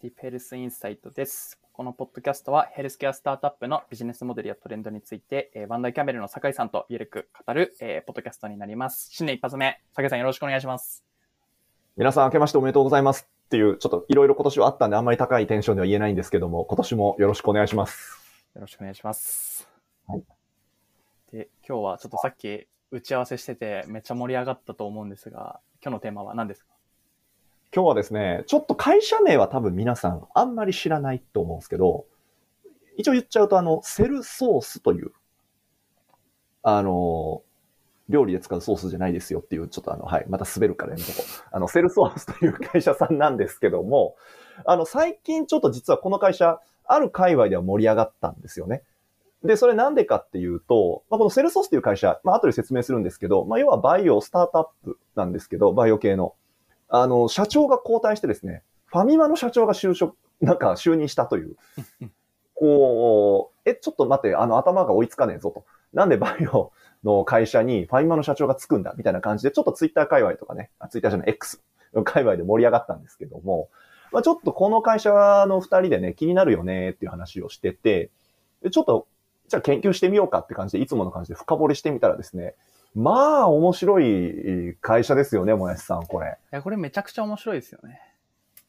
ティブヘルスインサイトです。このポッドキャストはヘルスケアスタートアップのビジネスモデルやトレンドについて、えー、バンダイキャメルの酒井さんとゆるく語る、えー、ポッドキャストになります。新年一発目、酒井さんよろしくお願いします。皆さん明けましておめでとうございますっていう、ちょっといろいろ今年はあったんであんまり高いテンションでは言えないんですけども、今年もよろしくお願いします。よろしくお願いします。はい。で、今日はちょっとさっき打ち合わせしててめっちゃ盛り上がったと思うんですが、今日のテーマは何ですか？今日はですね、ちょっと会社名は多分皆さんあんまり知らないと思うんですけど、一応言っちゃうとあの、セルソースという、あの、料理で使うソースじゃないですよっていう、ちょっとあの、はい、また滑るからやめとこう。あの、セルソースという会社さんなんですけども、あの、最近ちょっと実はこの会社、ある界隈では盛り上がったんですよね。で、それなんでかっていうと、まあ、このセルソースという会社、まあ、後で説明するんですけど、まあ、要はバイオスタートアップなんですけど、バイオ系の。あの、社長が交代してですね、ファミマの社長が就職、なんか就任したという。こう、え、ちょっと待って、あの、頭が追いつかねえぞと。なんでバイオの会社にファミマの社長がつくんだみたいな感じで、ちょっとツイッター界隈とかね、あツイッターじゃない X の界隈で盛り上がったんですけども、まあ、ちょっとこの会社の二人でね、気になるよねっていう話をしてて、でちょっと、じゃあ研究してみようかって感じで、いつもの感じで深掘りしてみたらですね、まあ、面白い会社ですよね、もやしさん、これ。いや、これめちゃくちゃ面白いですよね。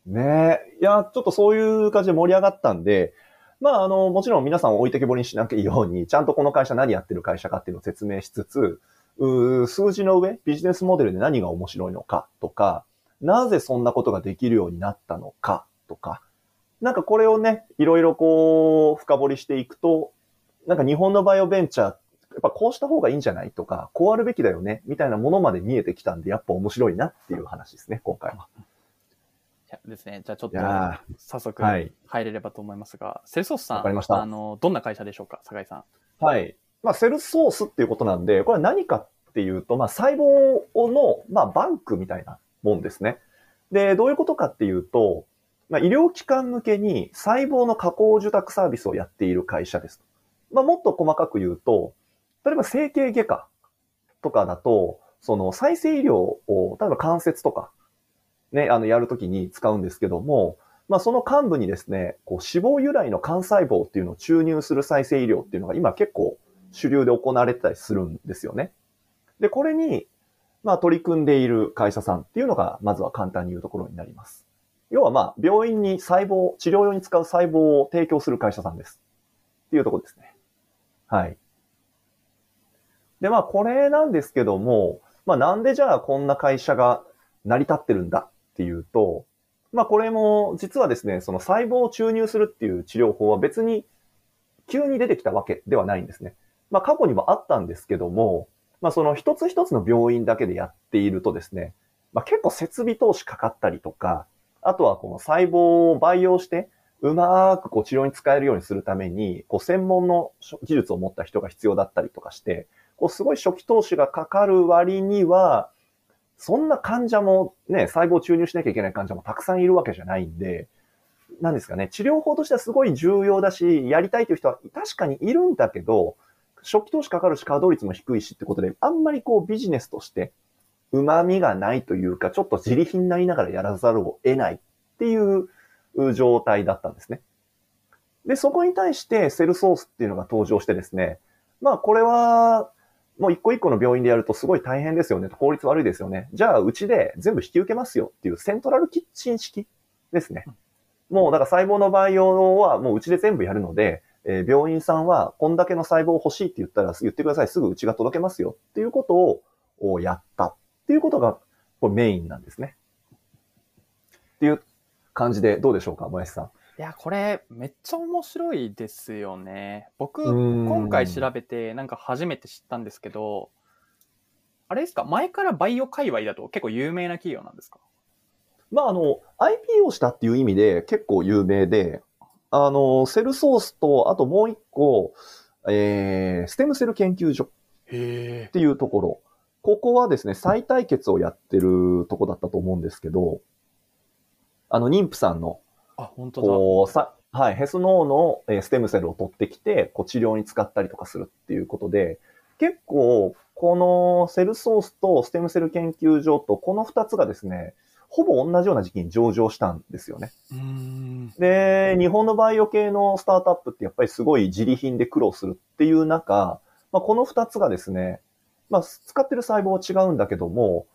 ねえ。いや、ちょっとそういう感じで盛り上がったんで、まあ、あの、もちろん皆さんを置いてけぼりにしなきゃいいように、ちゃんとこの会社何やってる会社かっていうのを説明しつつ、う数字の上、ビジネスモデルで何が面白いのかとか、なぜそんなことができるようになったのかとか、なんかこれをね、いろいろこう、深掘りしていくと、なんか日本のバイオベンチャー、やっぱこうした方がいいんじゃないとか、こうあるべきだよね、みたいなものまで見えてきたんで、やっぱ面白いなっていう話ですね、今回は。いやですね。じゃあちょっと早速はい入れればと思いますが、セルソースさん、わかりましたあの、どんな会社でしょうか、酒井さん。はい。まあ、セルソースっていうことなんで、これは何かっていうと、まあ、細胞の、まあ、バンクみたいなもんですね。で、どういうことかっていうと、まあ、医療機関向けに細胞の加工受託サービスをやっている会社です。まあ、もっと細かく言うと、例えば整形外科とかだと、その再生医療を、例えば関節とか、ね、あの、やるときに使うんですけども、まあ、その幹部にですね、こう脂肪由来の幹細胞っていうのを注入する再生医療っていうのが今結構主流で行われてたりするんですよね。で、これに、まあ、取り組んでいる会社さんっていうのが、まずは簡単に言うところになります。要はまあ、病院に細胞、治療用に使う細胞を提供する会社さんです。っていうところですね。はい。で、まあ、これなんですけども、まあ、なんでじゃあこんな会社が成り立ってるんだっていうと、まあ、これも、実はですね、その細胞を注入するっていう治療法は別に急に出てきたわけではないんですね。まあ、過去にもあったんですけども、まあ、その一つ一つの病院だけでやっているとですね、まあ、結構設備投資かかったりとか、あとはこの細胞を培養して、うまくこう治療に使えるようにするために、こう専門の技術を持った人が必要だったりとかして、こうすごい初期投資がかかる割には、そんな患者もね、細胞注入しなきゃいけない患者もたくさんいるわけじゃないんで、なんですかね、治療法としてはすごい重要だし、やりたいという人は確かにいるんだけど、初期投資かかるし稼働率も低いしってことで、あんまりこうビジネスとして旨味がないというか、ちょっと自利品になりながらやらざるを得ないっていう状態だったんですね。で、そこに対してセルソースっていうのが登場してですね、まあこれは、もう一個一個の病院でやるとすごい大変ですよね。効率悪いですよね。じゃあ、うちで全部引き受けますよっていうセントラルキッチン式ですね。もう、だから細胞の培養はもううちで全部やるので、えー、病院さんはこんだけの細胞欲しいって言ったら言ってください。すぐうちが届けますよっていうことをやったっていうことがこれメインなんですね。っていう感じでどうでしょうか、もやしさん。いや、これ、めっちゃ面白いですよね。僕、今回調べて、なんか初めて知ったんですけど、あれですか？前からバイオ界隈だと結構有名な企業なんですか？まあ、あの、IPO したっていう意味で結構有名で、あの、セルソースと、あともう一個、えー、ステムセル研究所っていうところ。ここはですね、再対決をやってるとこだったと思うんですけど、あの、妊婦さんの、あ、本当だ。こう、さ、はい、ヘス脳のえーステムセルを取ってきて、こう治療に使ったりとかするっていうことで、結構、このセルソースとステムセル研究所とこの二つがですね、ほぼ同じような時期に上場したんですよね。うん。で、日本のバイオ系のスタートアップってやっぱりすごい自利品で苦労するっていう中、まあ、この二つがですね、まあ、使ってる細胞は違うんだけども、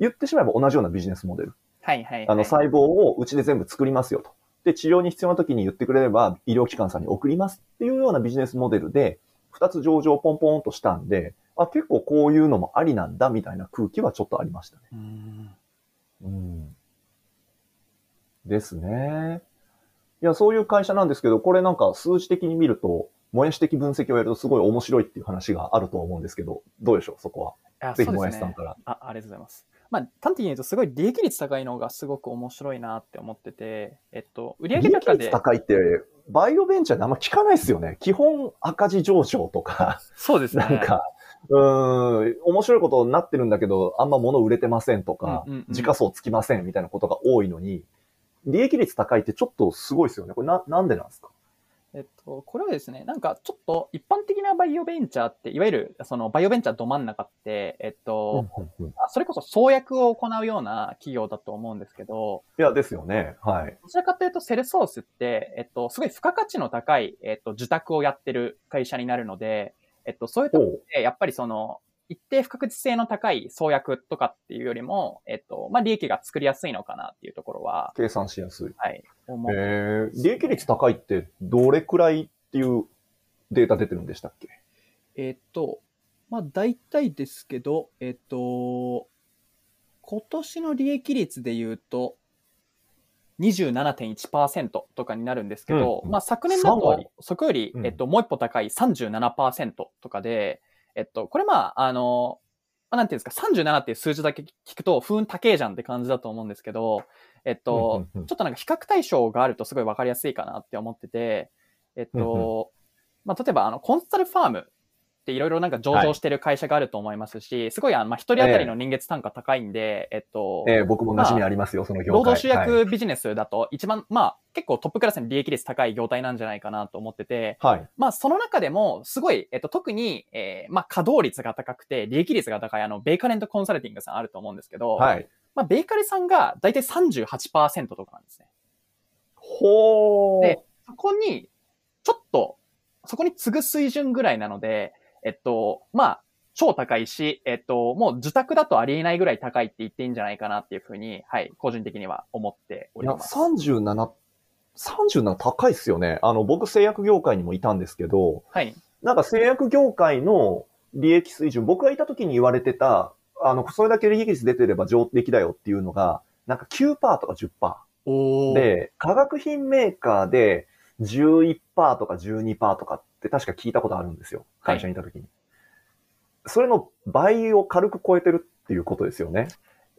言ってしまえば同じようなビジネスモデル。はいはい、はい。あの細胞をうちで全部作りますよと。で、治療に必要な時に言ってくれれば医療機関さんに送りますっていうようなビジネスモデルで、二つ上場ポンポンとしたんで、あ、結構こういうのもありなんだみたいな空気はちょっとありましたね。うん。うん。ですね。いや、そういう会社なんですけど、これなんか数字的に見ると、もやし的分析をやるとすごい面白いっていう話があると思うんですけど、どうでしょう、そこは。あぜひもやしさんから。あありがとうございます。まあ、端的に言うと、すごい利益率高いのがすごく面白いなって思ってて、えっと、売上利益高で率、高いって、バイオベンチャーであんま聞かないですよね。基本赤字上昇とか、そうですね。なんか、うーん、面白いことになってるんだけど、あんま物売れてませんとか、うんうんうん時価総つきませんみたいなことが多いのに、利益率高いってちょっとすごいですよね。これな、なんでなんですか？えっと、これはですね、なんかちょっと一般的なバイオベンチャーって、いわゆるそのバイオベンチャーど真ん中って、えっと、うんうんあそれこそ創薬を行うような企業だと思うんですけど、いや、ですよね。はい。どちらかというとセルソースって、えっと、すごい付加価値の高い、えっと、受託をやってる会社になるので、えっと、そういうとこほう。で、やっぱりその、一定不確実性の高い創薬とかっていうよりも、えっと、まあ、利益が作りやすいのかなっていうところは、計算しやすい。はい。えー、利益率高いってどれくらいっていうデータ出てるんでしたっけ？えっと、まあ、大体ですけど、えっと、今年の利益率で言うと、27.1%とかになるんですけど、うんまあ昨年だ3割。と、そこより、うん。えっと、もう一歩高い37%とかで、えっと、これまあ、あの、まあ、なんていうんですか、37っていう数字だけ聞くと、不運高えじゃんって感じだと思うんですけど、えっと、ちょっとなんか比較対象があるとすごいわかりやすいかなって思ってて、えっと、まあ、例えばあの、コンサルファームっていろいろなんか上場してる会社があると思いますし、すごいあの、まあ、一人当たりの年月単価高いんで、えっと、えー、僕も馴染みありますよ、その業界。労働集はい約ビジネスだと一番、まあ、結構トップクラスに利益率高い業態なんじゃないかなと思ってて、はい。まあ、その中でも、すごい、えっと、特に、えーまあ、稼働率が高くて、利益率が高い、あの、ベーカレントコンサルティングさんあると思うんですけど、はい。まあ、ベーカレさんが大体38%とかなんですね。ほー。でそこに、ちょっと、そこに次ぐ水準ぐらいなので、えっと、まあ、超高いし、えっと、もう受託だとありえないぐらい高いって言っていいんじゃないかなっていうふうに、はい、個人的には思っておいや、ります。37、37高いっすよね。あの、僕製薬業界にもいたんですけど、はい。なんか製薬業界の利益水準、僕がいた時に言われてた、あの、それだけ利益率出てれば上出来だよっていうのが、なんか9%とか10%。おー。で、化学品メーカーで11%とか12%とかって確か聞いたことあるんですよ。会社にいた時に。それの倍を軽く超えてるっていうことですよね。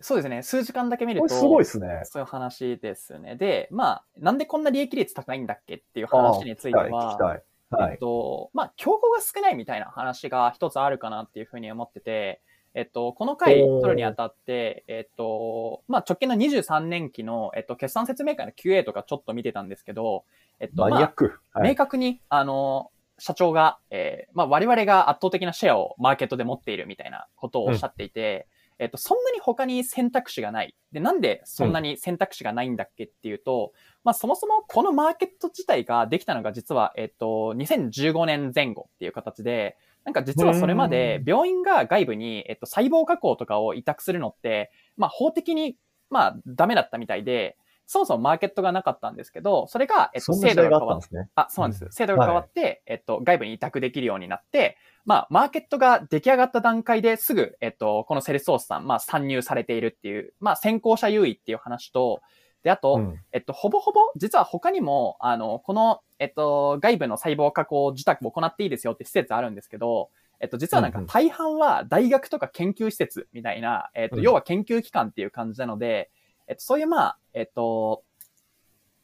そうですね。数時間だけ見ると、すごいですね。そういう話ですね。で、まあ、なんでこんな利益率高いんだっけっていう話についてああ聞きたい、聞は。はい。えっと、まあ、競合が少ないみたいな話が一つあるかなっていうふうに思ってて、えっと、この回取るにあたって、えっと、まあ、直近の23年期の、えっと、決算説明会の QA とかちょっと見てたんですけど、えっと、まあ、明確に、あの、社長が、えーまあ、我々が圧倒的なシェアをマーケットで持っているみたいなことをおっしゃっていて、えっと、そんなに他に選択肢がない。で、なんでそんなに選択肢がないんだっけっていうと、まあ、そもそもこのマーケット自体ができたのが実は、えっと、2015年前後っていう形で、なんか実はそれまで病院が外部に、えっと、細胞加工とかを委託するのって、まあ、法的に、まあ、ダメだったみたいで、そもそもマーケットがなかったんですけど、それが、えっと、制度が変わっったんですね。あ、そうなんです。制度が変わって、えっと、外部に委託できるようになって、まあ、マーケットが出来上がった段階ですぐ、えっと、このセルスソースさん、まあ、参入されているっていう、まあ、先行者優位っていう話と、で、あと、うん。えっと、ほぼほぼ、実は他にも、あの、この、えっと、外部の細胞加工受託を行っていいですよって施設あるんですけど、えっと、実はなんか大半は大学とか研究施設みたいな、えっと、うん。要は研究機関っていう感じなので、えっと、そういうまあ、えっと、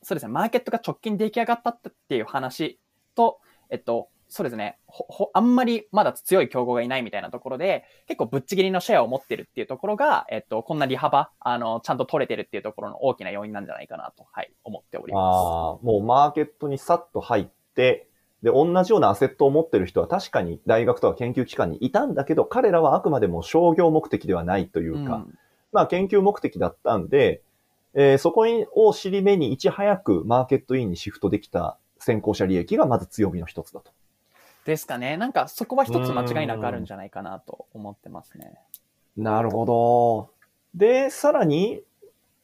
そうですね、マーケットが直近出来上がったっていう話と、えっと、そうですね、ほ、ほ、あんまりまだ強い競合がいないみたいなところで、結構ぶっちぎりのシェアを持ってるっていうところが、えっと、こんな利幅、あの、ちゃんと取れてるっていうところの大きな要因なんじゃないかなと、はい、思っておりまああ、もうマーケットにさっと入って、で、同じようなアセットを持ってる人は確かに大学とか研究機関にいたんだけど、彼らはあくまでも商業目的ではないといす。うか、んまあ研究目的だったんで、えーそこを尻目にいち早くマーケットインにシフトできた先行者利益がまず強みの一つだと。ですかね。なんかそこは一つ間違いなくあるんじゃないかなと思ってますね。なるほど。で、さらに、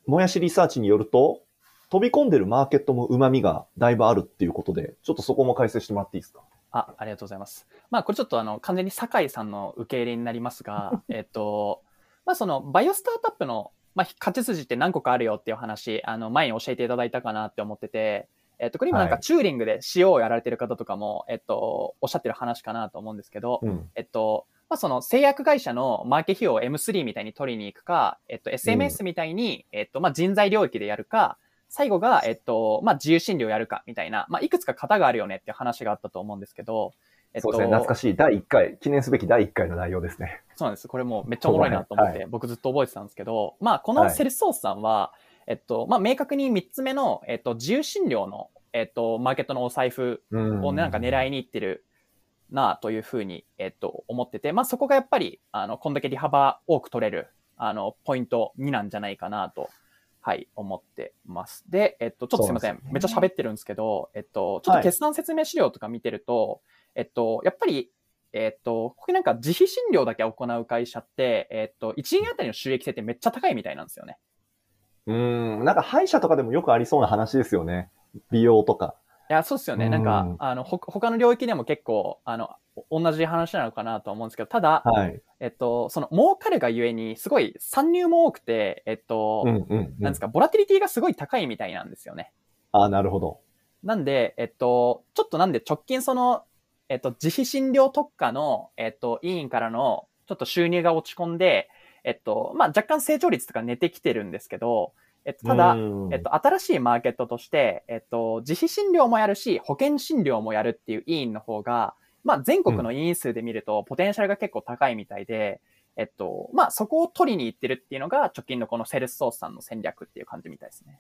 もやしリサーチによると、飛び込んでるマーケットも旨味がだいぶあるっていうことで、ちょっとそこも解説してもらっていいですか？あ、ありがとうございます。まあ、これちょっとあの、完全に酒井さんの受け入れになりますが、えっと、まあ、その、バイオスタートアップの、まあ、勝ち筋って何個かあるよっていう話、あの、前に教えていただいたかなって思ってて、えっと、これ今なんかはいチューリングで CO をやられてる方とかも、えっと、おっしゃってる話かなと思うんですけど、うん。えっと、まあ、その製薬会社のマーケ費用を M3 みたいに取りに行くか、えっと、SMS みたいに、えっと、まあ、人材領域でやるか、最後が、えっと、まあ、自由診療やるかみたいな、まあ、いくつか型があるよねっていう話があったと思うんですけど、えっと、そうですね。懐かしい。第1回、記念すべき第1回の内容ですね。そうなんです。これもうめっちゃおもろいなと思って、は僕ずっと覚えてたんですけど、まあ、このセルスソースさんは、えっと、まあ、明確に3つ目の、えっと、自由診療の、えっと、マーケットのお財布うんをねなんか狙いにいってるなというふうに、えっと、思ってて、まあ、そこがやっぱり、あの、こんだけ利幅多く取れる、あの、ポイント2なんじゃないかなと、はい、思ってます。で、えっと、ちょっとすいません。ねめっちゃ喋ってるんですけど、えっと、ちょっと決算説明資料とか見てると、えっと、やっぱり、えっと、ここになんか自費診療だけ行う会社って、えっと、1円あたりの収益性ってめっちゃ高いみたいなんですよね。うん。なんか歯医者とかでもよくありそうな話ですよね。美容とか。いや、そうですよね。うんなんか、あの、ほ、他の領域でも結構、あの、同じ話なのかなと思うんですけど、ただ、はい。えっと、その儲かるがゆえに、すごい参入も多くて、えっと、うんうん、うん。なんですか、ボラティリティがすごい高いみたいなんですよね。あなるほど。なんで、えっと、ちょっとなんで直近その、えっと、自費診療特化の、えっと、委員からの、ちょっと収入が落ち込んで、えっと、まあ、若干成長率とか寝てきてるんですけど、えっと、ただ、うんえっと、新しいマーケットとして、えっと、自費診療もやるし、保険診療もやるっていう委員の方が、まあ、全国の委員数で見ると、ポテンシャルが結構高いみたいで、えっと、まあ、そこを取りに行ってるっていうのが、直近のこのセルスソースさんの戦略っていう感じみたいですね。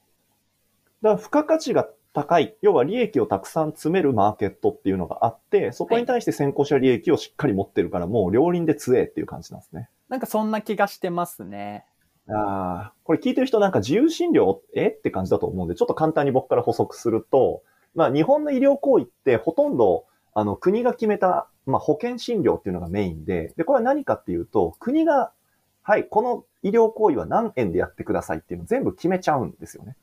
だから付加価値が高い、要は利益をたくさん詰めるマーケットっていうのがあって、そこに対して先行者利益をしっかり持ってるから、もう両輪で強えっていう感じなんですね。なんかそんな気がしてますね。ああ、これ聞いてる人なんか自由診療えって感じだと思うんで、ちょっと簡単に僕から補足すると、まあ日本の医療行為ってほとんどあの国が決めた、まあ、保険診療っていうのがメインで、で、これは何かっていうと、国が、はい、この医療行為は何円でやってくださいっていうのを全部決めちゃうんですよね。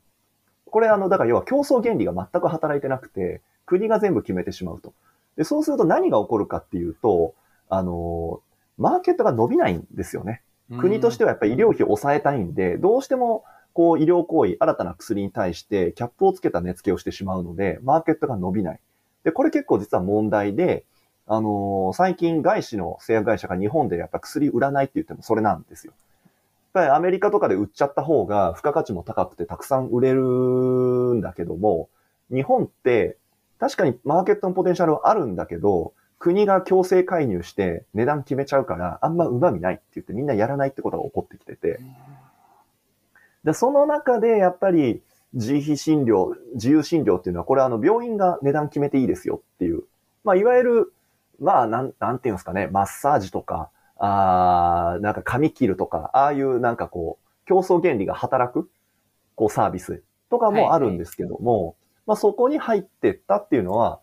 これあの、だから要は競争原理が全く働いてなくて、国が全部決めてしまうと。で、そうすると何が起こるかっていうと、あの、マーケットが伸びないんですよね。国としてはやっぱり医療費を抑えたいんで、どうしてもこう医療行為、新たな薬に対してキャップをつけた値付けをしてしまうので、マーケットが伸びない。で、これ結構実は問題で、あのー最近外資の製薬会社が日本でやっぱ薬売らないって言ってもそれなんですよ。やっぱりアメリカとかで売っちゃった方が付加価値も高くてたくさん売れるんだけども、日本って確かにマーケットのポテンシャルはあるんだけど、国が強制介入して値段決めちゃうから、あんま旨味ないって言ってみんなやらないってことが起こってきてて。で、その中でやっぱり自費診療、自由診療っていうのは、これあの病院が値段決めていいですよっていう。まあ、いわゆる、まあ、なん、なんていうんですかね、マッサージとか、あーなんか髪切るとか、ああいうなんかこう、競争原理が働く、こうサービスとかもあるんですけども、まあそこに入ってったっていうのは、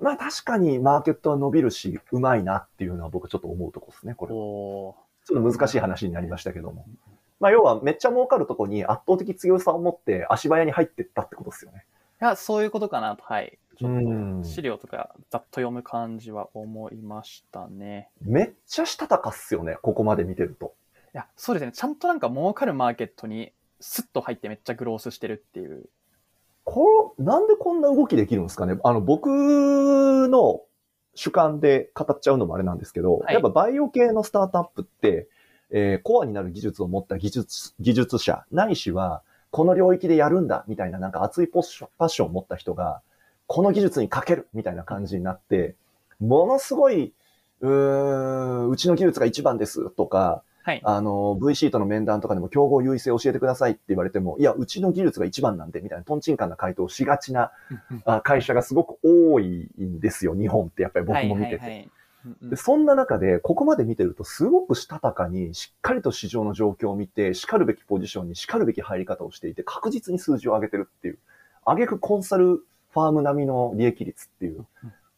まあ確かにマーケットは伸びるし、うまいなっていうのは僕ちょっと思うとこですね、これちょっと難しい話になりましたけども。まあ要はめっちゃ儲かるとこに圧倒的強さを持って足早に入ってったってことですよね。いや、そういうことかなと、はい。ちょうんっと資料とかざっと読む感じは思いましたね。めっちゃしたたかっすよね、ここまで見てると。いや、そうですね。ちゃんとなんか儲かるマーケットにスッと入ってめっちゃグロースしてるっていう。これ、なんでこんな動きできるんですかね？あの、僕の主観で語っちゃうのもあれなんですけど、はい。やっぱバイオ系のスタートアップって、えーコアになる技術を持った技術、技術者、ないしは、この領域でやるんだ、みたいななんか熱いポッションパッションを持った人が、この技術にかける、みたいな感じになって、ものすごい、うーん、うちの技術が一番です、とか、はい。あの、V シートの面談とかでも競合優位性教えてくださいって言われても、いや、うちの技術が一番なんで、みたいなトンチンカンな回答をしがちなあ会社がすごく多いんですよ、日本ってやっぱり僕も見てて。はいはいはいうんで、そんな中で、ここまで見てると、すごくしたたかに、しっかりと市場の状況を見て、叱るべきポジションに叱るべき入り方をしていて、確実に数字を上げてるっていう。上げくコンサルファーム並みの利益率っていう。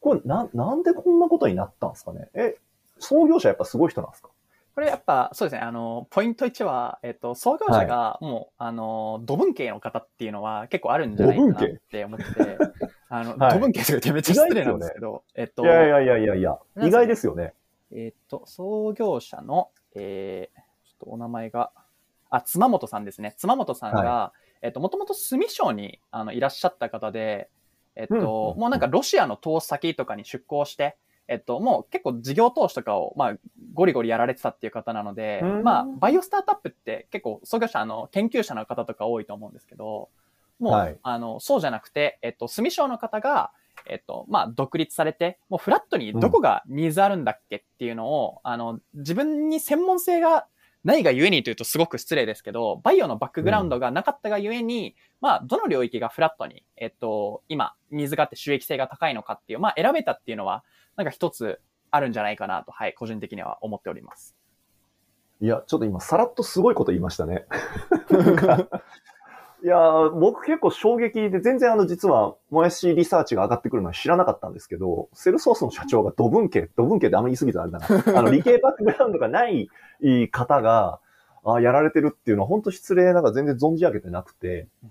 これ、な、なんでこんなことになったんですかね？え、創業者やっぱすごい人なんですか？これやっぱ、そうですね、あの、ポイント1は、えっと、創業者がもう、あの、土文系の方っていうのは結構あるんじゃないかなって思ってて、あの、はい。土文系とか言ってめっちゃ失礼なんですけど、えっと、いやいやいやいやいや、意外ですよね。えっと、創業者の、えー、ちょっとお名前が、あ、妻本さんですね。妻本さんが、えっと、もともと住省にあのいらっしゃった方で、えっと、もうなんかロシアの投資先とかに出向して、えっと、もう結構事業投資とかを、まあ、ゴリゴリやられてたっていう方なので、うん。まあ、バイオスタートアップって結構創業者、あの、研究者の方とか多いと思うんですけど、もう、はい。あの、そうじゃなくて、えっと、住省の方が、えっと、まあ、独立されて、もうフラットにどこがニーズあるんだっけっていうのを、あの、自分に専門性がないがゆえにというとすごく失礼ですけど、バイオのバックグラウンドがなかったがゆえに、まあ、どの領域がフラットに、えっと、今、ニーズがあって収益性が高いのかっていう、まあ、選べたっていうのは、なんか一つあるんじゃないかなと、はい、個人的には思っております。いや、ちょっと今、さらっとすごいこと言いましたね。いやー、僕結構衝撃で、全然あの、実は、もやしリサーチが上がってくるのは知らなかったんですけど、セルソースの社長が土文系、土文系ってあんま言い過ぎたらあれだな。あの、理系バックグラウンドがない方が、あやられてるっていうのは本当失礼なんか全然存じ上げてなくて、あ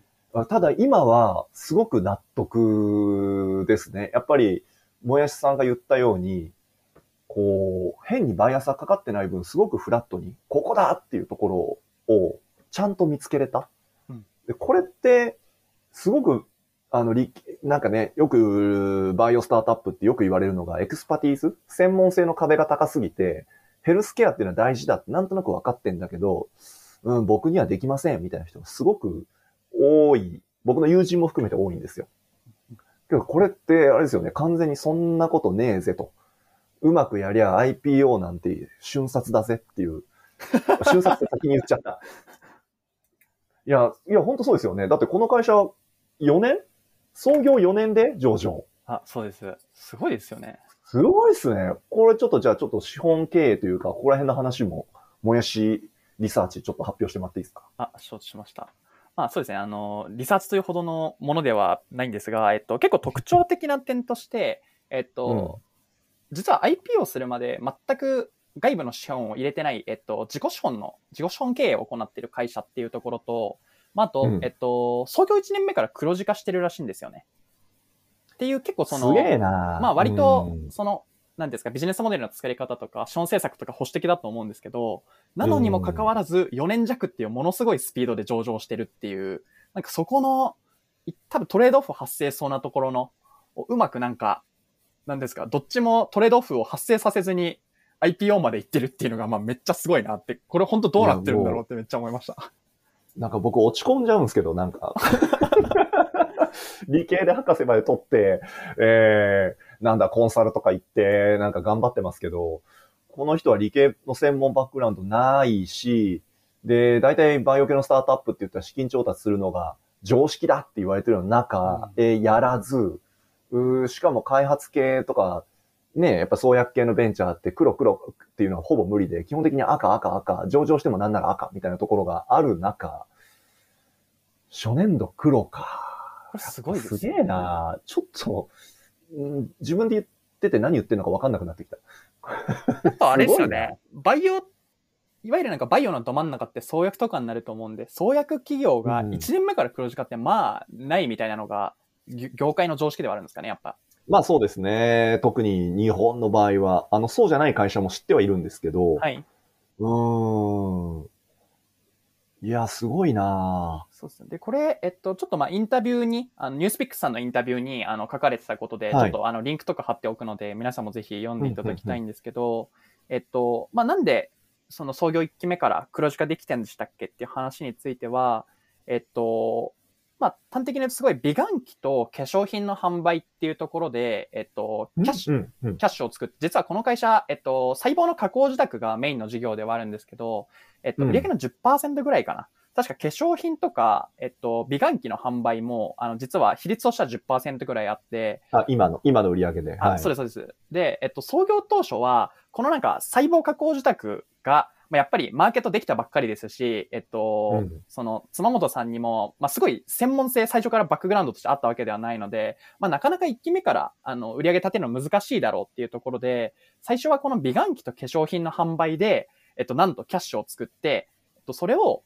ただ今はすごく納得ですね。やっぱり、もやしさんが言ったように、こう、変にバイアスがかかってない分、すごくフラットに、ここだっていうところを、ちゃんと見つけれた。うんでこれって、すごく、あの、理なんかね、よく、バイオスタートアップってよく言われるのが、 expertise？専門性の壁が高すぎて、ヘルスケアっていうのは大事だってなんとなく分かってんだけど、うん、僕にはできませんみたいな人がすごく多い。僕の友人も含めて多いんですよ。けどこれって、あれですよね、完全にそんなことねえぜと。うまくやりゃ IPO なんて瞬殺だぜっていう。瞬殺って先に言っちゃった。いや、いや、ほんとそうですよね。だってこの会社4年？創業4年で上場。あ、そうです。すごいですよね。すごいっすね。これちょっとじゃあちょっと資本経営というか、ここら辺の話も、もやしリサーチちょっと発表してもらっていいですか？あ、承知しました。まあそうですね。あの、リサーチというほどのものではないんですが、えっと、結構特徴的な点として、えっと、実は IP をするまで全く外部の資本を入れてない、えっと、自己資本の、自己資本経営を行っている会社っていうところと、まあ、あと、うんえっと、創業1年目から黒字化してるらしいんですよね。っていう結構その、まあ割とうん、その、なんですか、ビジネスモデルの作り方とか、資本政策とか保守的だと思うんですけど、なのにもかかわらず、4年弱っていうものすごいスピードで上場してるっていう、なんかそこの、多分トレードオフ発生そうなところの、うまくなんか、なんですか、どっちもトレードオフを発生させずに IPO まで行ってるっていうのが、まあめっちゃすごいなって、これ本当どうなってるんだろうってめっちゃ思いました。なんか僕落ち込んじゃうんですけど、なんか。理系で博士まで取って、えー、なんだ、コンサルとか行って、なんか頑張ってますけど、この人は理系の専門バックグラウンドないし、で、大体バイオ系のスタートアップって言ったら資金調達するのが常識だって言われてるような中、えーやらず、うーしかも開発系とか、ね、やっぱ創薬系のベンチャーって黒黒っていうのはほぼ無理で、基本的に赤赤赤、上場してもなんなら赤みたいなところがある中、初年度黒か。これすごいですすげえな。ちょっと、うん自分で言ってて何言ってるのか分かんなくなってきた。やっぱあれですよね。バイオ、いわゆるなんかバイオのど真ん中って創薬とかになると思うんで、創薬企業がうん1年目から黒字化ってまあないみたいなのが、ぎ業界の常識ではあるんですかね、やっぱ。まあそうですね。特に日本の場合は、あの、そうじゃない会社も知ってはいるんですけど、はい。うーん。いや、すごいな。そうですね。で、これ、えっと、ちょっとまあインタビューに、あの、ニュースピックスさんのインタビューに、あの、書かれてたことで、はい。ちょっとあの、リンクとか貼っておくので、皆さんもぜひ読んでいただきたいんですけど、えっと、まあなんで、その創業1期目から黒字化できてんでしたっけっていう話については、えっと、まあ端的に言うとすごい美顔器と化粧品の販売っていうところで、えっと、キャッシュ、うん、うん。キャッシュを作って、実はこの会社、えっと、細胞の加工自宅がメインの事業ではあるんですけど、えっと、うん売上の10%ぐらいかな。確か化粧品とか、えっと、美顔器の販売も、あの、実は比率としては10%ぐらいあって。あ、今の、今の売り上げで。あ、はい。そうです、そうです。で、えっと、創業当初は、このなんか細胞加工受託が、まあ、やっぱりマーケットできたばっかりですし、えっと、うんその、妻本さんにも、まあ、すごい専門性最初からバックグラウンドとしてあったわけではないので、まあ、なかなか一期目から、あの、売り上げ立てるの難しいだろうっていうところで、最初はこの美顔器と化粧品の販売で、えっと、なんとキャッシュを作って、えっと、それを、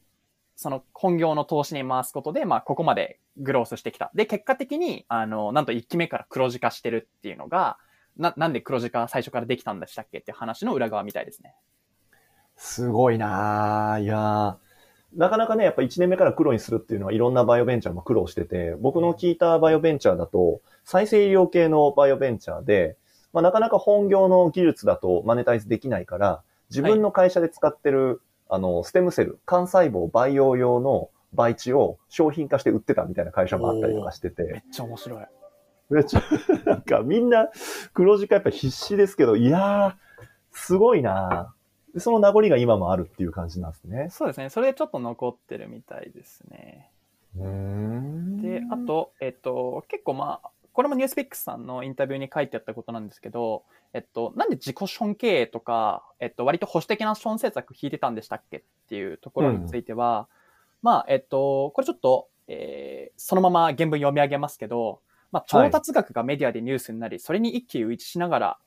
その本業の投資に回すことで、まあ、ここまでグロースしてきた。で、結果的に、あの、なんと一期目から黒字化してるっていうのが、な、なんで黒字化最初からできたんでしたっけっていう話の裏側みたいですね。すごいなぁ。いやーなかなかね、やっぱ1年目から黒にするっていうのはいろんなバイオベンチャーも苦労してて、僕の聞いたバイオベンチャーだと、再生医療系のバイオベンチャーで、まあ、なかなか本業の技術だとマネタイズできないから、自分の会社で使ってる、あの、ステムセル、幹細胞培養用の培地を商品化して売ってたみたいな会社もあったりとかしてて、めっちゃ面白い。めっちゃ、なんかみんな黒字化やっぱ必死ですけど、いやー、すごいなでその名残が今もあるっていう感じなんですね。そうですね。それでちょっと残ってるみたいですね。で、あ、と、えっと、結構まあ、これもニュースピックスさんのインタビューに書いてあったことなんですけど、えっと、なんで自己資本経営とか、えっと、割と保守的な資本政策引いてたんでしたっけっていうところについては、まあ、えっと、これちょっと、えーそのまま原文読み上げますけど、まあ、調達額がメディアでニュースになり、それに一喜一憂しながら、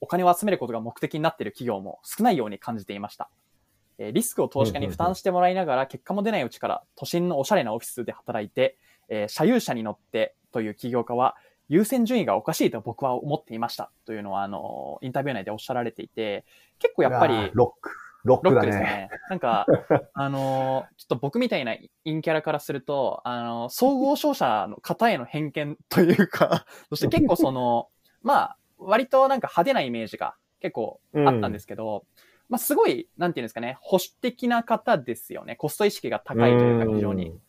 お金を集めることが目的になっている企業も少ないように感じていました。えーリスクを投資家に負担してもらいながら、結果も出ないうちから都心のおしゃれなオフィスで働いて、えー車有車に乗ってという起業家は、優先順位がおかしいと僕は思っていましたというのは、あの、インタビュー内でおっしゃられていて、結構やっぱり、ロック。ロッロックですね。なんか、あのーちょっと僕みたいな陰キャラからすると、あのー総合商社の方への偏見というか、そして結構その、まあ、割となんか派手なイメージが結構あったんですけど、まあすごい、なんていうんですかね、保守的な方ですよね。コスト意識が高いというか、非常に。うん。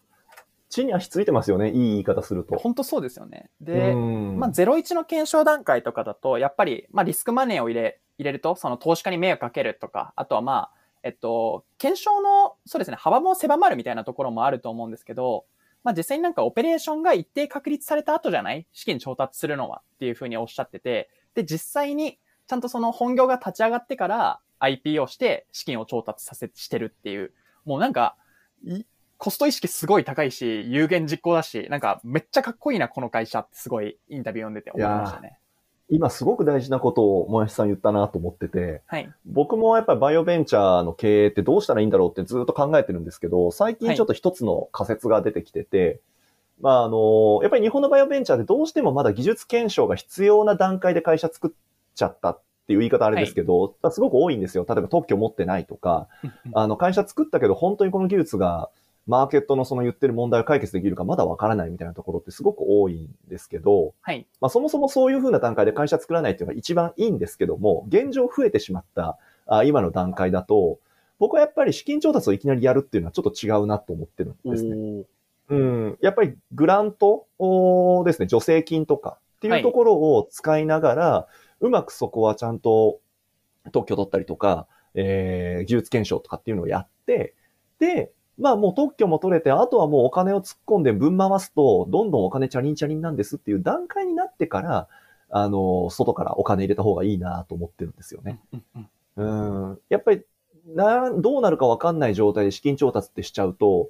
地に足ついてますよね。いい言い方すると。本当そうですよね。で、うんまあ、01の検証段階とかだと、やっぱり、まあ、リスクマネーを入れ、入れると、その投資家に迷惑かけるとか、あとはまあ、えっと、検証の、そうですね、幅も狭まるみたいなところもあると思うんですけど、まあ、実際になんかオペレーションが一定確立された後じゃない？資金調達するのはっていうふうにおっしゃってて、で、実際に、ちゃんとその本業が立ち上がってから IPO して資金を調達させ、してるっていう、もうなんか、いコスト意識すごい高いし、有言実行だし、なんかめっちゃかっこいいな、この会社ってすごいインタビュー読んでて思いましたね。今すごく大事なことをもやしさん言ったなと思ってて、はい。僕もやっぱりバイオベンチャーの経営ってどうしたらいいんだろうってずっと考えてるんですけど、最近ちょっと一つの仮説が出てきてて、まああの、やっぱり日本のバイオベンチャーでどうしてもまだ技術検証が必要な段階で会社作っちゃったっていう言い方あれですけど、すごく多いんですよ。例えば特許持ってないとか、あの会社作ったけど本当にこの技術がマーケットのその言ってる問題を解決できるかまだわからないみたいなところってすごく多いんですけど、はい。まあ、そもそもそういう風な段階で会社作らないっていうのが一番いいんですけども、現状増えてしまったあ今の段階だと、僕はやっぱり資金調達をいきなりやるっていうのはちょっと違うなと思ってるんですね。うん。やっぱりグラントをですね、助成金とかっていうところを使いながら、うまくそこはちゃんと特許取ったりとか、えー、技術検証とかっていうのをやって、で、まあもう特許も取れて、あとはもうお金を突っ込んで分回すと、どんどんお金チャリンチャリンなんですっていう段階になってから、あの、外からお金入れた方がいいなと思ってるんですよね。うん。やっぱり、な、どうなるかわかんない状態で資金調達ってしちゃうと、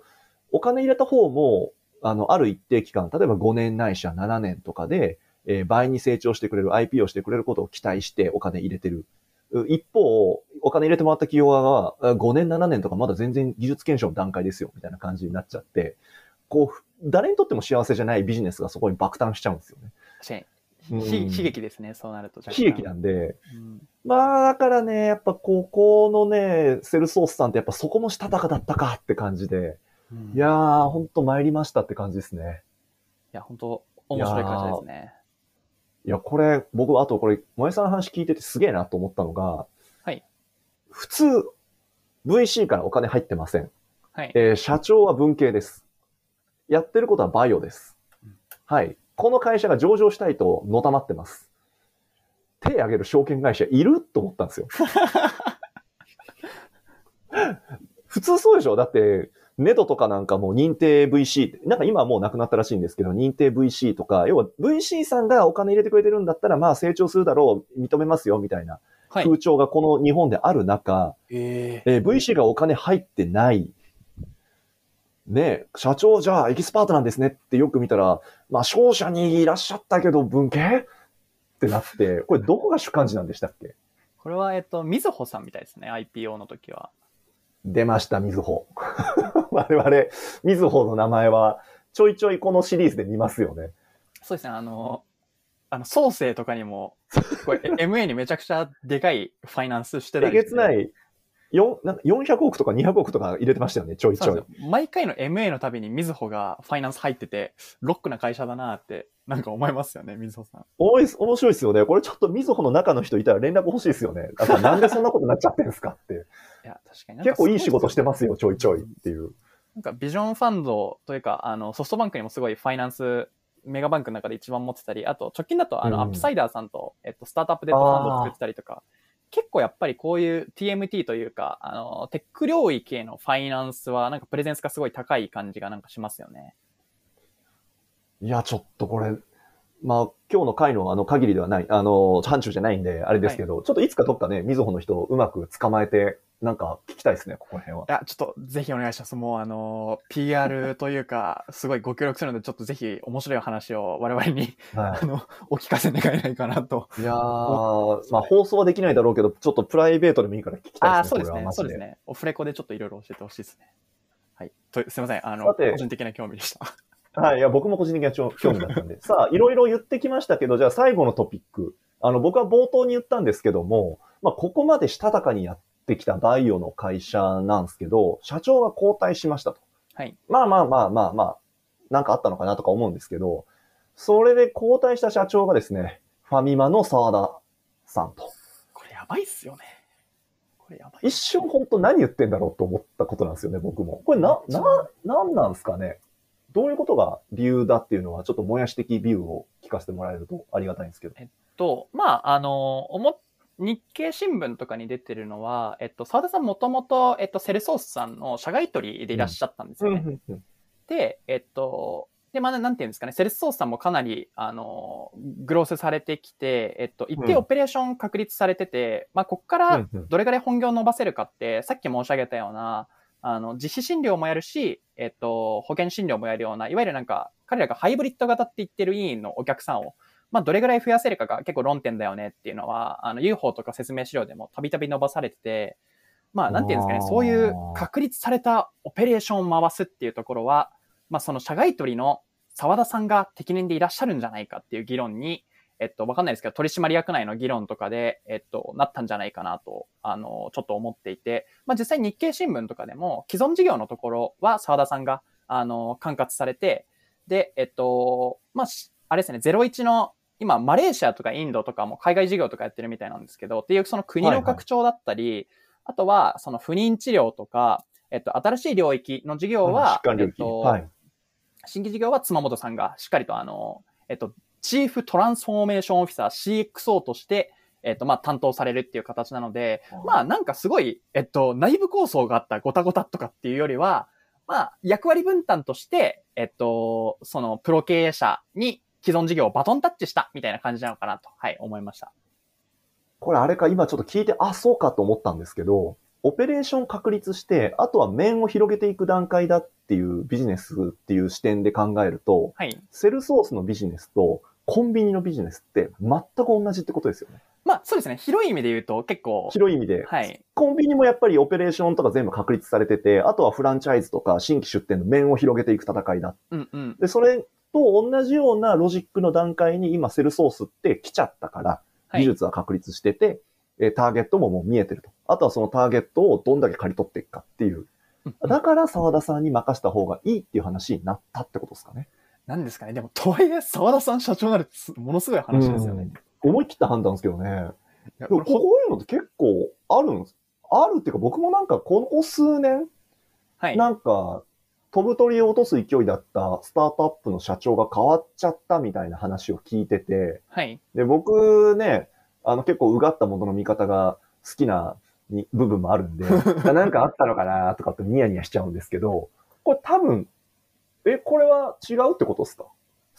お金入れた方も、あの、ある一定期間、例えば5年ないしは7年とかで、えー倍に成長してくれる、IP をしてくれることを期待してお金入れてる。う一方、お金入れてもらった企業側が、あ5年7年とかまだ全然技術検証の段階ですよ、みたいな感じになっちゃって、こう、誰にとっても幸せじゃないビジネスがそこに爆誕しちゃうんですよね。確かに。うんひ悲劇ですね、そうなると。若干悲劇なんで、うんまあ、だからね、やっぱここのね、セルソースさんってやっぱそこもしたたかだったかって感じで、うんいやー、ほんと参りましたって感じですね。いや、本当面白い会社ですね。いや、これ、僕、あとこれ、萌えさんの話聞いててすげえなと思ったのが、はい。普通、VC からお金入ってません。はい。えー社長は文系です。やってることはバイオですうん。はい。この会社が上場したいとのたまってます。手挙げる証券会社いる？と思ったんですよ。普通そうでしょ？だって、ネドとかなんかも認定 VC、なんか今はもうなくなったらしいんですけど、認定 VC とか、要は VC さんがお金入れてくれてるんだったら、まあ成長するだろう、認めますよ、みたいなはい。風潮がこの日本である中、ええー VC がお金入ってない。ねえ社長じゃあエキスパートなんですねってよく見たら、まあ商社にいらっしゃったけど文系？ってなって、これどこが主幹事なんでしたっけ？これは、えっと、みずほさんみたいですね、IPO の時は。出ました、みずほ。我々、みずほの名前はちょいちょいこのシリーズで見ますよね。そうですね、あの、あの、創生とかにも、これ、MA にめちゃくちゃでかいファイナンスしてたえりして。げつない、よなんか400億とか200億とか入れてましたよね、ちょいちょい。毎回の MA のたびにみずほがファイナンス入ってて、ロックな会社だなって、なんか思いますよね、みずほさん。おい面白いですよね。これちょっとみずほの中の人いたら連絡欲しいですよね。だからなんでそんなことになっちゃってんですかって。いや、確かになんか結構いい仕事してますよ、ちょいちょいっていう。なんかビジョンファンドというか、あの、ソフトバンクにもすごいファイナンス、メガバンクの中で一番持ってたり、あと、直近だと、あの、うんアップサイダーさんと、えっと、スタートアップデットファンドを作ってたりとか、結構やっぱりこういう TMT というか、あの、テック領域へのファイナンスは、なんかプレゼンスがすごい高い感じがなんかしますよね。いや、ちょっとこれ、まあ、今日の回のあの限りではない、あの、範疇じゃないんで、あれですけど、ちょっといつかどっかね、みずほの人をうまく捕まえて、なんか聞きたいですね、ここら辺は。いや、ちょっとぜひお願いします。もうあの、PR というか、すごいご協力するので、ちょっとぜひ面白い話を我々に、はあの、お聞かせ願えないかなと。い。いやー、まあ放送はできないだろうけど、ちょっとプライベートでもいいから聞きたああ、いですね。そうですね。そうですね。オフレコでちょっといろいろ教えてほしいですね。はい。とすいません。あの、個人的な興味でした。はい。いや、僕も個人的な興興味だったんで。さあ、いろいろ言ってきましたけど、じゃあ最後のトピック。あの、僕は冒頭に言ったんですけども、まあ、ここまでしたたかにやってきたバイオの会社なんですけど、社長が交代しましたと。はい。まあまあまあまあまあ、なんかあったのかなとか思うんですけど、それで交代した社長がですね、ファミマの沢田さんと。これやばいっすよね。これやばい。一瞬本当何言ってんだろうと思ったことなんですよね、僕も。これな、な、なんなんですかね。どういうことが理由だっていうのは、ちょっともやし的ビューを聞かせてもらえるとありがたいんですけど。と、まあ、あの、おも、日経新聞とかに出てるのは、えっと、沢田さんもともと、えっと、セルソースさんの社外取りでいらっしゃったんですよね。で、えっと、で、まあ、なんていうんですかね、セルスソースさんもかなり、あの、グロースされてきて、えっと、一定うんオペレーション確立されてて、まあ、こっからどれぐらい本業を伸ばせるかって、さっき申し上げたような、あの、実施診療もやるし、えっと、保険診療もやるような、いわゆるなんか、彼らがハイブリッド型って言ってる委員のお客さんを、まあ、どれぐらい増やせるかが結構論点だよねっていうのは、あの、UFO とか説明資料でもたびたび伸ばされてて、まあ、なんていうんですかね、そういう確立されたオペレーションを回すっていうところは、まあ、その社外取りの沢田さんが適任でいらっしゃるんじゃないかっていう議論に、えっと、わかんないですけど、取締役内の議論とかで、えっと、なったんじゃないかなと、あの、ちょっと思っていて、まあ、実際日経新聞とかでも、既存事業のところは沢田さんが、あの、管轄されて、で、えっと、まあ、しあれですね、01の、今、マレーシアとかインドとかも海外事業とかやってるみたいなんですけど、っていうその国の拡張だったり、あとは、その不妊治療とか、えっと、新しい領域の事業は。えっと、はい。新規事業は妻本さんがしっかりとあの、えっと、チーフトランスフォーメーションオフィサー CXO として、えっと、まあ、担当されるっていう形なので、まあ、なんかすごい、えっと、内部構想があったごたごたとかっていうよりは、まあ、役割分担として、えっと、その、プロ経営者に既存事業をバトンタッチしたみたいな感じなのかなと、はい、思いました。これあれか、今ちょっと聞いて、あ、そうかと思ったんですけど、オペレーション確立して、あとは面を広げていく段階だっていうビジネスっていう視点で考えると、はい。セルソースのビジネスとコンビニのビジネスって全く同じってことですよね。まあ、そうですね。広い意味で言うと結構、広い意味で。はい。コンビニもやっぱりオペレーションとか全部確立されてて、あとはフランチャイズとか新規出店の面を広げていく戦いだ。うんうん。で、それと同じようなロジックの段階に今セルソースって来ちゃったから、はい技術は確立してて、えーターゲットももう見えてると。あとはそのターゲットをどんだけ刈り取っていくかっていう。だから沢田さんに任せた方がいいっていう話になったってことですかね。なんですかね。でも、とはいえ、沢田さん社長になるものすごい話ですよね。うん思い切った判断ですけどね。でもこういうのって結構あるんです。あるっていうか僕もなんかこの数年、はい。なんか飛ぶ鳥を落とす勢いだったスタートアップの社長が変わっちゃったみたいな話を聞いてて、はい。で、僕ね、あの結構うがったものの見方が好きなに部分もあるんで、なんかあったのかなとかってニヤニヤしちゃうんですけど、これ多分、え、これは違うってことですか？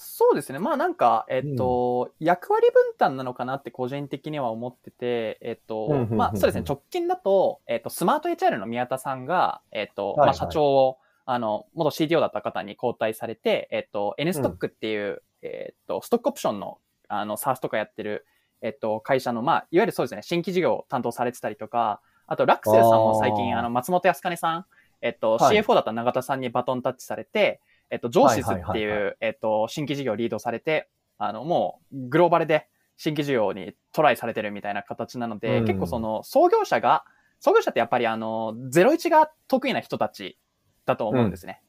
そうですね。まあなんか、えっと、うん、役割分担なのかなって個人的には思ってて、えっと、まあそうですね、直近だと、えっと、スマート HR の宮田さんが、えっと、はいはい、まあ社長を、あの、元 CTO だった方に交代されて、えっと、N ストックっていう、うん、えっと、ストックオプションの、あの、サースとかやってる、えっと、会社の、まあ、いわゆるそうですね、新規事業を担当されてたりとか、あと、ラクセルさんも最近、あの、松本康金さん、えっと、はい、CFO だった永田さんにバトンタッチされて、えっと、ジョーシスっていう、えっと、新規事業をリードされて、あの、もう、グローバルで新規事業にトライされてるみたいな形なので、うん、結構その、創業者が、創業者ってやっぱりあの、01が得意な人たちだと思うんですね。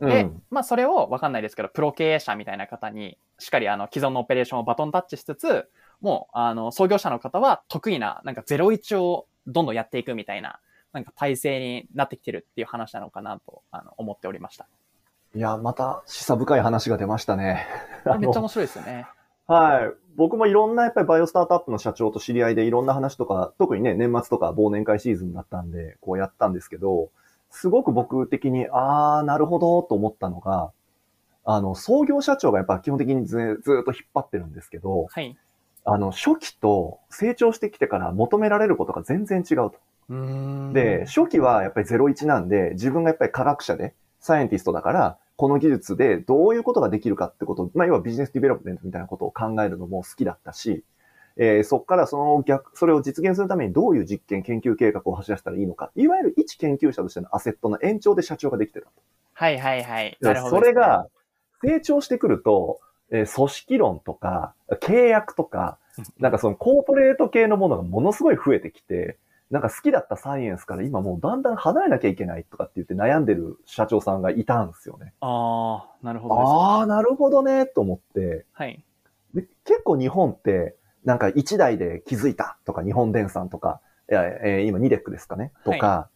うん、で、まあそれをわかんないですけど、プロ経営者みたいな方に、しっかりあの、既存のオペレーションをバトンタッチしつつ、もう、あの、創業者の方は得意な、なんか01をどんどんやっていくみたいな、なんか体制になってきてるっていう話なのかなと、あの、思っておりました。いや、また、示唆深い話が出ましたね。めっちゃ面白いですよね。はい。僕もいろんなやっぱりバイオスタートアップの社長と知り合いでいろんな話とか、特にね、年末とか忘年会シーズンだったんで、こうやったんですけど、すごく僕的に、あー、なるほど、と思ったのが、あの、創業社長がやっぱ基本的にずずっと引っ張ってるんですけど、はい。あの、初期と成長してきてから求められることが全然違うと。で、初期はやっぱり01なんで、自分がやっぱり科学者で、サイエンティストだから、この技術でどういうことができるかってこと、まあ、要はビジネスディベロップメントみたいなことを考えるのも好きだったし、えー、そこからその逆、それを実現するためにどういう実験、研究計画を走らせたらいいのか、いわゆる一研究者としてのアセットの延長で社長ができてたと。はいはいはい。なるほど、ね、それが成長してくると、えー、組織論とか、契約とか、なんかそのコーポレート系のものがものすごい増えてきて、なんか好きだったサイエンスから今もうだんだん離れなきゃいけないとかって言って悩んでる社長さんがいたんですよね。ああ、なるほど、ああ、なるほどね、と思って。はい。で結構日本って、なんか一台で気づいたとか、日本電産とか、いやえー、今ニデックですかねとか、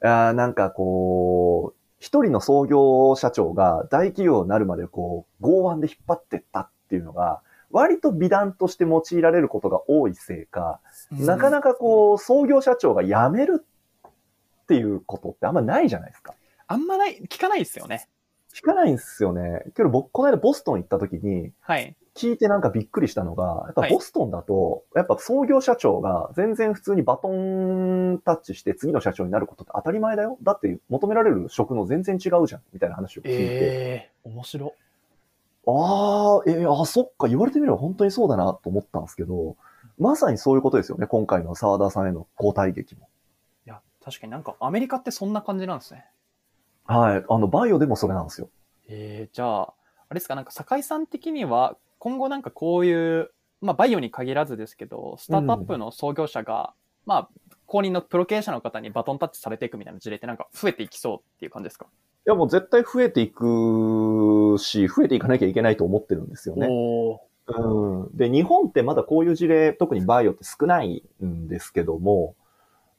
はい、あなんかこう、一人の創業社長が大企業になるまでこう、剛腕で引っ張ってったっていうのが、割と美談として用いられることが多いせいか、なかなかこう、創業社長が辞めるっていうことってあんまないじゃないですか。あんまない、聞かないですよね。聞かないんですよね。けど僕、この間ボストン行った時に、はい。聞いてなんかびっくりしたのが、やっぱボストンだと、やっぱ創業社長が全然普通にバトンタッチして次の社長になることって当たり前だよ。だって求められる職の全然違うじゃん、みたいな話を聞いて。ええー、面白。ああ、えー、あ、そっか、言われてみれば本当にそうだなと思ったんですけど、まさにそういうことですよね、今回の沢田さんへの交代劇も。いや、確かになんかアメリカってそんな感じなんですね。はい。あの、バイオでもそれなんですよ。えー、じゃあ、あれですか、なんか酒井さん的には、今後なんかこういう、まあ、バイオに限らずですけど、スタートアップの創業者が、うん、まあ、公認のプロ経営者の方にバトンタッチされていくみたいな事例ってなんか増えていきそうっていう感じですか？いや、もう絶対増えていくし、増えていかなきゃいけないと思ってるんですよね。うん、で、日本ってまだこういう事例、特にバイオって少ないんですけども、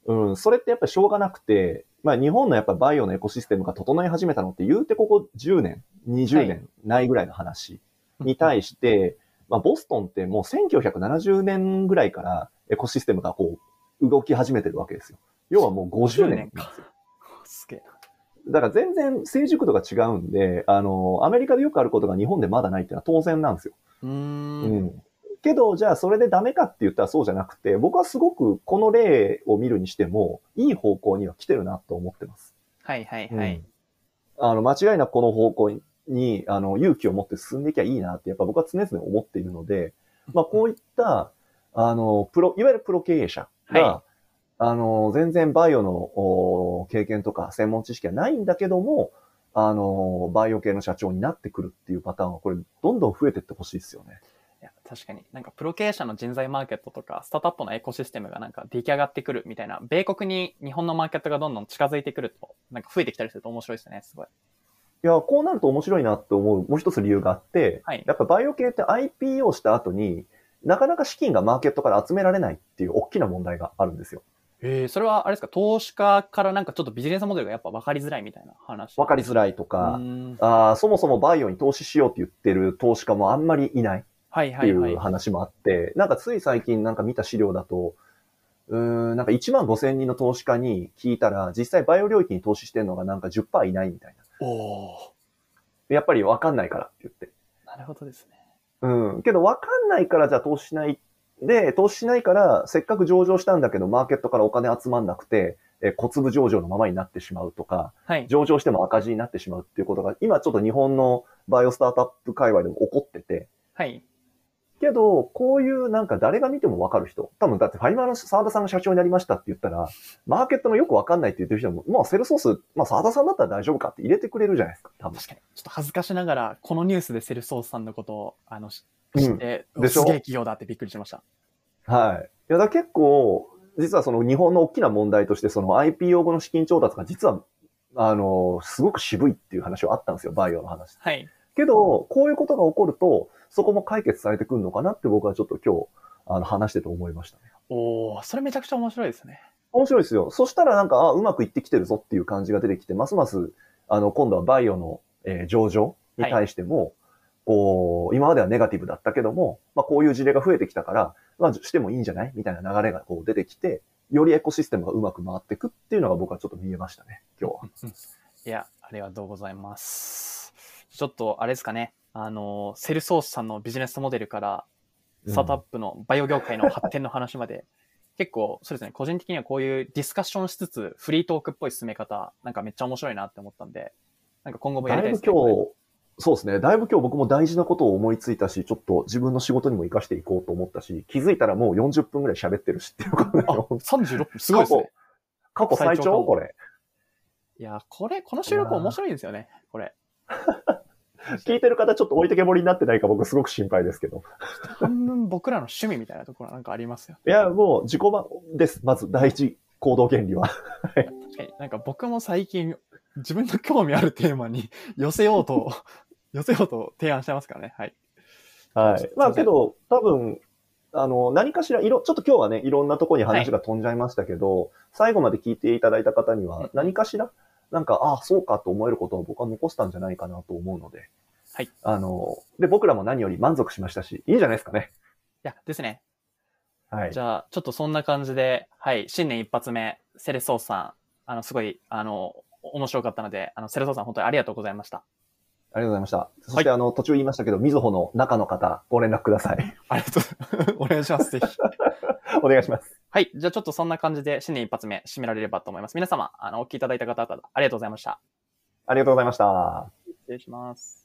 うん、それってやっぱりしょうがなくて、まあ日本のやっぱバイオのエコシステムが整い始めたのって言うてここ10年、20年ないぐらいの話に対して、はい、まあボストンってもう1970年ぐらいからエコシステムがこう動き始めてるわけですよ。要はもう50年か。すげえだから全然成熟度が違うんで、あの、アメリカでよくあることが日本でまだないっていうのは当然なんですよ。うんうん。けど、じゃあそれでダメかって言ったらそうじゃなくて、僕はすごくこの例を見るにしても、いい方向には来てるなと思ってます。はいはいはい。うん、あの、間違いなくこの方向に、あの、勇気を持って進んでいきゃいいなって、やっぱ僕は常々思っているので、まあこういった、あの、プロ、いわゆるプロ経営者が、はいあの、全然バイオの経験とか専門知識はないんだけども、あの、バイオ系の社長になってくるっていうパターンは、これ、どんどん増えていってほしいですよね。いや、確かに。なんか、プロ経営者の人材マーケットとか、スタートアップのエコシステムがなんか出来上がってくるみたいな、米国に日本のマーケットがどんどん近づいてくると、なんか増えてきたりすると面白いですね、すごい。いや、こうなると面白いなって思う、もう一つ理由があって、はい、やっぱバイオ系って IPO した後になかなか資金がマーケットから集められないっていう大きな問題があるんですよ。えー、それはあれですか、投資家からなんかちょっとビジネスモデルがやっぱ分かりづらいみたいな話分かりづらいとか、あそもそもバイオに投資しようって言ってる投資家もあんまりいないっていう話もあって、なんかつい最近なんか見た資料だと、うん、なんか1万5千人の投資家に聞いたら、実際バイオ領域に投資してるのがなんか10%いないみたいな。おお。やっぱりわかんないからって言って。なるほどですね。うん。けどわかんないからじゃあ投資しない。で、投資しないから、せっかく上場したんだけど、マーケットからお金集まんなくて、えー小粒上場のままになってしまうとか、はい。上場しても赤字になってしまうっていうことが、今ちょっと日本のバイオスタートアップ界隈でも起こってて、はい。けど、こういうなんか誰が見てもわかる人、多分だってファイマーの沢田さんが社長になりましたって言ったら、マーケットのよくわかんないって言ってる人も、まあセルソース、まあ沢田さんだったら大丈夫かって入れてくれるじゃないですか、多分。確かに。ちょっと恥ずかしながら、このニュースでセルソースさんのことを、あの、して、でしょ？すげえ企業だってびっくりしました。はい。いや、だ結構、実はその日本の大きな問題として、その IPO 後の資金調達が実は、あの、すごく渋いっていう話はあったんですよ、バイオの話。はい。けど、こういうことが起こると、そこも解決されてくるのかなって僕はちょっと今日、あの、話してて思いましたね。おお、それめちゃくちゃ面白いですね。面白いですよ。そしたらなんか、あ、うまくいってきてるぞっていう感じが出てきて、ますます、あの、今度はバイオの、えー上場に対しても、こう、今まではネガティブだったけども、まあこういう事例が増えてきたから、まあしてもいいんじゃない？みたいな流れがこう出てきて、よりエコシステムがうまく回っていくっていうのが僕はちょっと見えましたね、今日は。う んいや、ありがとうございます。ちょっと、あれですかね。あの、セルソースさんのビジネスモデルから、スタートアップのバイオ業界の発展の話まで、結構、そうですね、個人的にはこういうディスカッションしつつ、フリートークっぽい進め方、なんかめっちゃ面白いなって思ったんで、なんか今後もやだいりたいですね。ぶ今日、そうですね。だいぶ今日僕も大事なことを思いついたし、ちょっと自分の仕事にも活かしていこうと思ったし、気づいたらもう40分ぐらい喋ってるしっていうことであ、36分、すごいですね。過去最最長これ。いや、これ、この収録面白いんですよね、これ。聞いてる方ちょっと置いてけぼりになってないか僕すごく心配ですけど。半分僕らの趣味みたいなところなんかありますよ。いや、もう自己満です。まず第一行動原理は。確かになんか僕も最近、自分の興味あるテーマに 寄せようと、寄せようと提案してますからね。はい。はい。まあけど、多分、あの、何かしら、いろ、ちょっと今日はね、いろんなところに話が飛んじゃいましたけど、最後まで聞いていただいた方にうんは、何かしら、なんか、ああ、そうかと思えることを僕は残したんじゃないかなと思うので、はい。あの、で、僕らも何より満足しましたし、いいんじゃないですかね。いや、ですね。はいじ。ゃあ、ちょっとそんな感じで、はい、新年一発目、セレソースさん、あの、すごい、あの、面白かったので、あの、セレソさん本当にありがとうございました。ありがとうございました。そして、あの、途中言いましたけど、みずほの中の方、ご連絡ください。ありがとう。お願いします、ぜひ。お願いします。はい。じゃあちょっとそんな感じで新年一発目締められればと思います。皆様、あの、お聞きいただいた方々、ありがとうございました。ありがとうございました。失礼します。